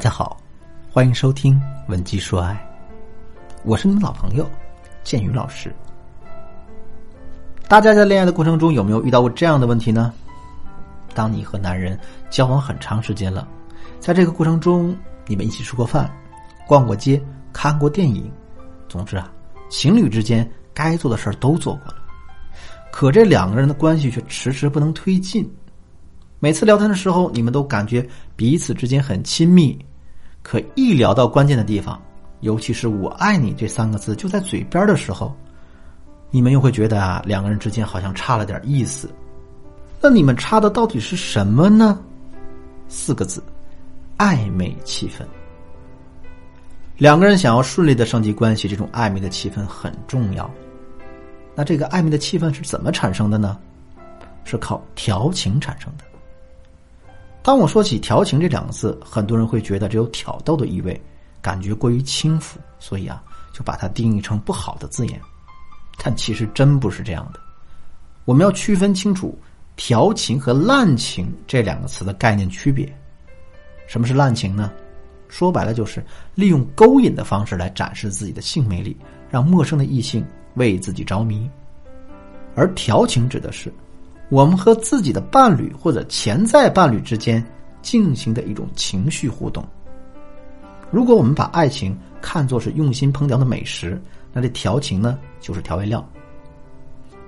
大家好，欢迎收听《文姬说爱》，我是你们老朋友建宇老师。大家在恋爱的过程中有没有遇到过这样的问题呢？当你和男人交往很长时间了，在这个过程中，你们一起吃过饭、逛过街、看过电影，总之啊，情侣之间该做的事儿都做过了，可这两个人的关系却迟迟不能推进。每次聊天的时候，你们都感觉彼此之间很亲密，可一聊到关键的地方，尤其是“我爱你”这三个字就在嘴边的时候，你们又会觉得啊，两个人之间好像差了点意思。那你们差的到底是什么呢？四个字：暧昧气氛。两个人想要顺利的升级关系，这种暧昧的气氛很重要。那这个暧昧的气氛是怎么产生的呢？是靠调情产生的。当我说起调情这两个字，很多人会觉得只有挑逗的意味，感觉过于轻浮，所以啊，就把它定义成不好的字眼。但其实真不是这样的。我们要区分清楚调情和滥情这两个词的概念区别。什么是滥情呢？说白了就是利用勾引的方式来展示自己的性魅力，让陌生的异性为自己着迷。而调情指的是。我们和自己的伴侣或者潜在伴侣之间进行的一种情绪互动。如果我们把爱情看作是用心烹调的美食，那这调情呢就是调味料。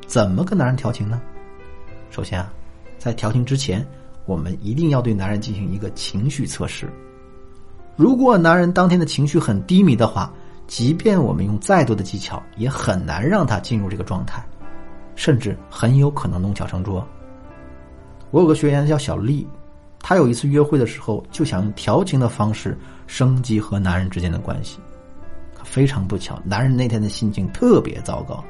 怎么跟男人调情呢？首先啊，在调情之前，我们一定要对男人进行一个情绪测试。如果男人当天的情绪很低迷的话，即便我们用再多的技巧，也很难让他进入这个状态。甚至很有可能弄巧成拙。我有个学员叫小丽，她有一次约会的时候就想用调情的方式升级和男人之间的关系，可非常不巧，男人那天的心情特别糟糕。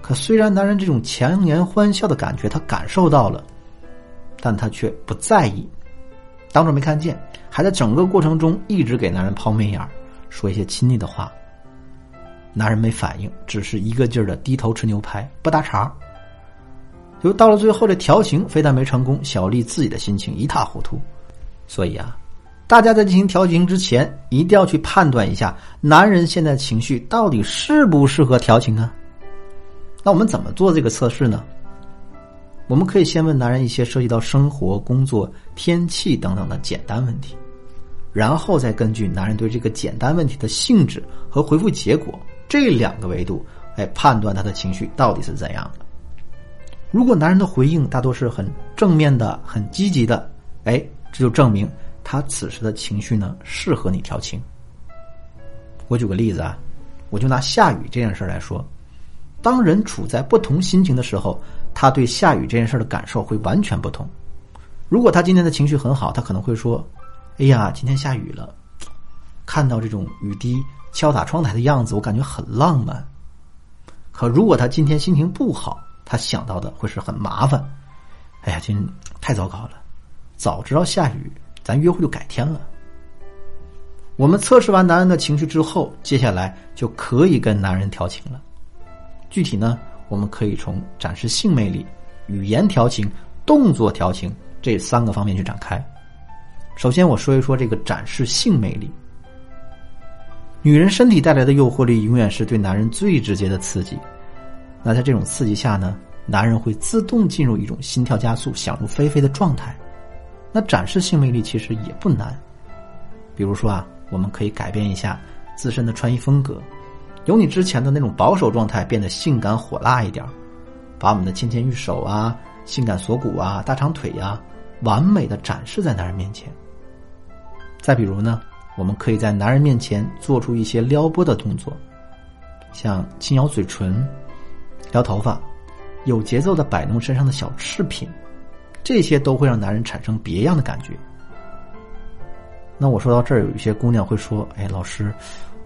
可虽然男人这种强颜欢笑的感觉他感受到了，但他却不在意，当做没看见，还在整个过程中一直给男人抛媚眼，说一些亲昵的话。男人没反应，只是一个劲儿的低头吃牛排，不搭茬。就到了最后，这调情非但没成功，小丽自己的心情一塌糊涂。所以啊，大家在进行调情之前，一定要去判断一下男人现在情绪到底适不适合调情啊。那我们怎么做这个测试呢？我们可以先问男人一些涉及到生活、工作、天气等等的简单问题，然后再根据男人对这个简单问题的性质和回复结果。这两个维度，来，判断他的情绪到底是怎样的。如果男人的回应大多是很正面的、很积极的，哎，这就证明他此时的情绪呢适合你调情。我举个例子啊，我就拿下雨这件事来说，当人处在不同心情的时候，他对下雨这件事的感受会完全不同。如果他今天的情绪很好，他可能会说：“哎呀，今天下雨了，看到这种雨滴。”敲打窗台的样子，我感觉很浪漫。可如果他今天心情不好，他想到的会是很麻烦。哎呀，今太糟糕了！早知道下雨，咱约会就改天了。我们测试完男人的情绪之后，接下来就可以跟男人调情了。具体呢，我们可以从展示性魅力、语言调情、动作调情这三个方面去展开。首先，我说一说这个展示性魅力。女人身体带来的诱惑力永远是对男人最直接的刺激。那在这种刺激下呢，男人会自动进入一种心跳加速、想入非非的状态。那展示性魅力其实也不难，比如说啊，我们可以改变一下自身的穿衣风格，由你之前的那种保守状态变得性感火辣一点，把我们的纤纤玉手啊、性感锁骨啊、大长腿呀，完美的展示在男人面前。再比如呢？我们可以在男人面前做出一些撩拨的动作，像轻咬嘴唇、撩头发，有节奏的摆弄身上的小饰品，这些都会让男人产生别样的感觉。那我说到这儿，有一些姑娘会说：“哎，老师，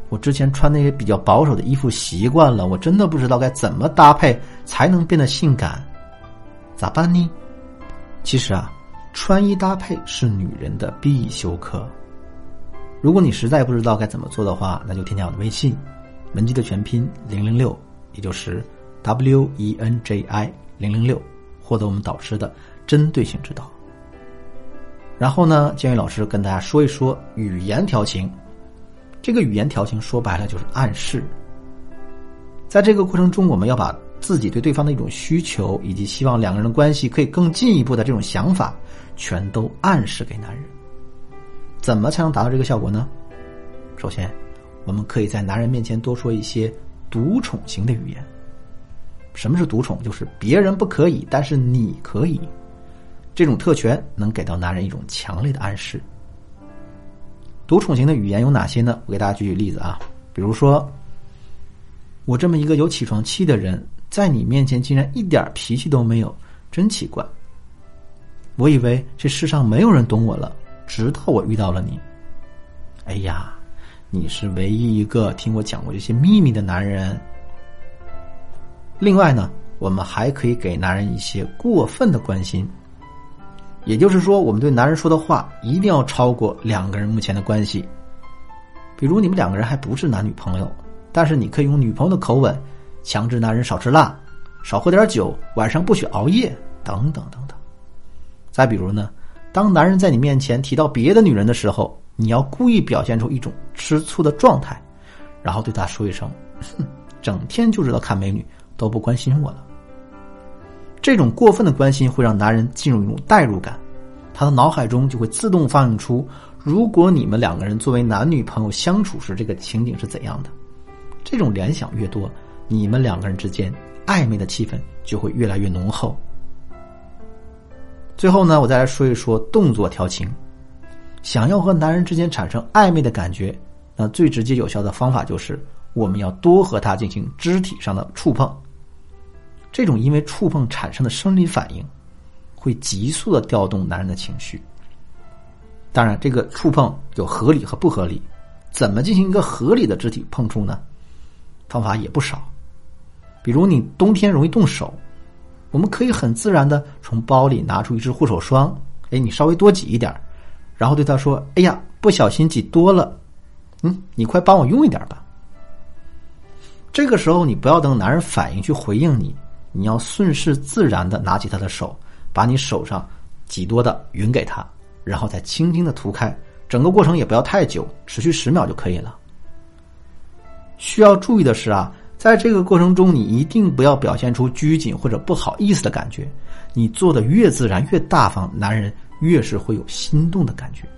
我之前穿那些比较保守的衣服习惯了，我真的不知道该怎么搭配才能变得性感，咋办呢？”其实啊，穿衣搭配是女人的必修课。如果你实在不知道该怎么做的话，那就添加我的微信，文姬的全拼零零六，也就是 W E N J I 零零六，获得我们导师的针对性指导。然后呢，建宇老师跟大家说一说语言调情。这个语言调情说白了就是暗示。在这个过程中，我们要把自己对对方的一种需求，以及希望两个人的关系可以更进一步的这种想法，全都暗示给男人。怎么才能达到这个效果呢？首先，我们可以在男人面前多说一些独宠型的语言。什么是独宠？就是别人不可以，但是你可以。这种特权能给到男人一种强烈的暗示。独宠型的语言有哪些呢？我给大家举举例子啊，比如说，我这么一个有起床气的人，在你面前竟然一点脾气都没有，真奇怪。我以为这世上没有人懂我了，直到我遇到了你。哎呀，你是唯一一个听我讲过这些秘密的男人。另外呢，我们还可以给男人一些过分的关心。也就是说，我们对男人说的话一定要超过两个人目前的关系。比如，你们两个人还不是男女朋友，但是你可以用女朋友的口吻，强制男人少吃辣、少喝点酒、晚上不许熬夜，等等等等。再比如呢，当男人在你面前提到别的女人的时候，你要故意表现出一种吃醋的状态，然后对他说一声：“哼，整天就知道看美女，都不关心我了。”这种过分的关心会让男人进入一种代入感，他的脑海中就会自动放映出，如果你们两个人作为男女朋友相处时，这个情景是怎样的。这种联想越多，你们两个人之间暧昧的气氛就会越来越浓厚。最后呢，我再来说一说动作调情。想要和男人之间产生暧昧的感觉，那最直接有效的方法就是我们要多和他进行肢体上的触碰。这种因为触碰产生的生理反应，会急速的调动男人的情绪。当然，这个触碰有合理和不合理，怎么进行一个合理的肢体碰触呢？方法也不少。比如你冬天容易冻手，我们可以很自然的从包里拿出一支护手霜，哎，你稍微多挤一点，然后对他说：“哎呀，不小心挤多了，嗯，你快帮我用一点吧。”这个时候你不要等男人反应去回应你。你要顺势自然的拿起他的手，把你手上挤多的匀给他，然后再轻轻的涂开。整个过程也不要太久，持续十秒就可以了。需要注意的是啊，在这个过程中，你一定不要表现出拘谨或者不好意思的感觉。你做的越自然越大方，男人越是会有心动的感觉。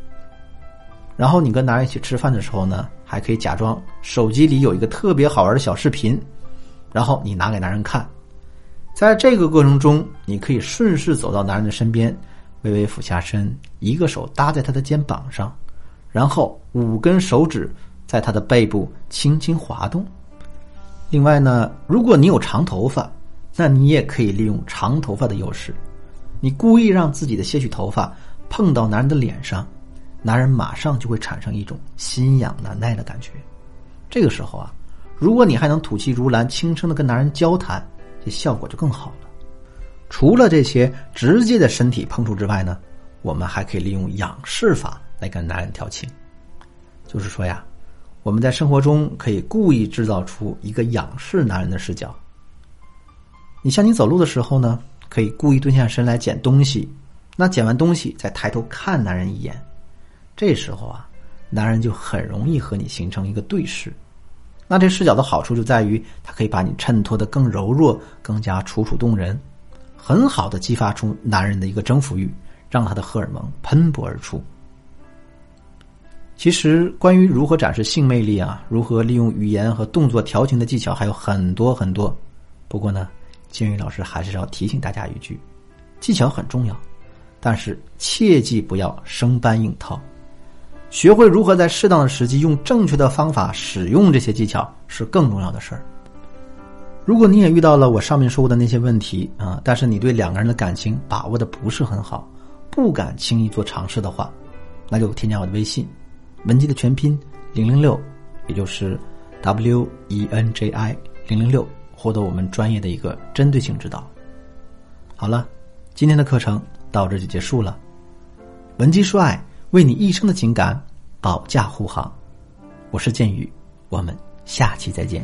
然后你跟男人一起吃饭的时候呢，还可以假装手机里有一个特别好玩的小视频，然后你拿给男人看。在这个过程中，你可以顺势走到男人的身边，微微俯下身，一个手搭在他的肩膀上，然后五根手指在他的背部轻轻滑动。另外呢，如果你有长头发，那你也可以利用长头发的优势，你故意让自己的些许头发碰到男人的脸上，男人马上就会产生一种心痒难耐的感觉。这个时候啊，如果你还能吐气如兰，轻声的跟男人交谈。这效果就更好了。除了这些直接的身体碰触之外呢，我们还可以利用仰视法来跟男人调情。就是说呀，我们在生活中可以故意制造出一个仰视男人的视角。你像你走路的时候呢，可以故意蹲下身来捡东西，那捡完东西再抬头看男人一眼，这时候啊，男人就很容易和你形成一个对视。那这视角的好处就在于，它可以把你衬托的更柔弱、更加楚楚动人，很好的激发出男人的一个征服欲，让他的荷尔蒙喷薄而出。其实，关于如何展示性魅力啊，如何利用语言和动作调情的技巧还有很多很多。不过呢，金宇老师还是要提醒大家一句：技巧很重要，但是切记不要生搬硬套。学会如何在适当的时机用正确的方法使用这些技巧是更重要的事儿。如果你也遇到了我上面说过的那些问题啊，但是你对两个人的感情把握的不是很好，不敢轻易做尝试的话，那就添加我的微信，文姬的全拼零零六，也就是 W E N J I 零零六，获得我们专业的一个针对性指导。好了，今天的课程到这就结束了，文姬说爱。为你一生的情感保驾护航，我是剑宇，我们下期再见。